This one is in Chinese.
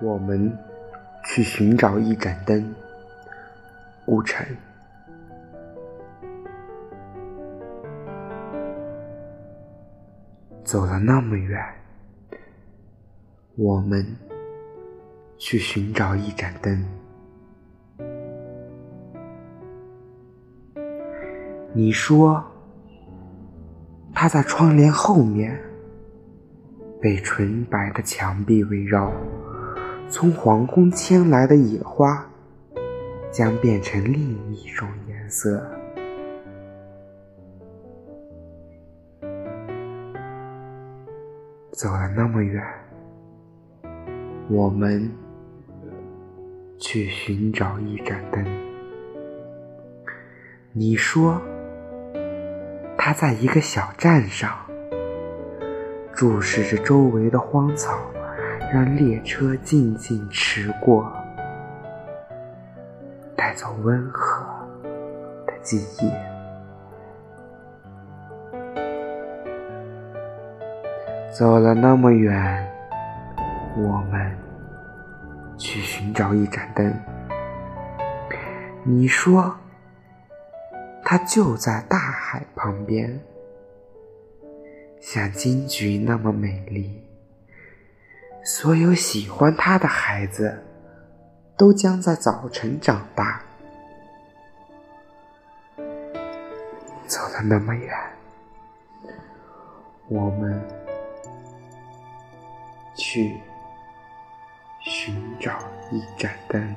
我们去寻找一盏灯。顾城。走了那么远，我们去寻找一盏灯。你说，他在窗帘后面，被纯白的墙壁围绕，从皇宫牵来的野花，将变成另一种颜色。走了那么远，我们去寻找一盏灯。你说，他在一个小站上，注视着周围的荒草，让列车静静驰过，带走温和的记忆。走了那么远，我们去寻找一盏灯。你说，它就在大海旁边，像金菊那么美丽。所有喜欢他的孩子，都将在早晨长大。走了那么远，我们。去寻找一盏灯。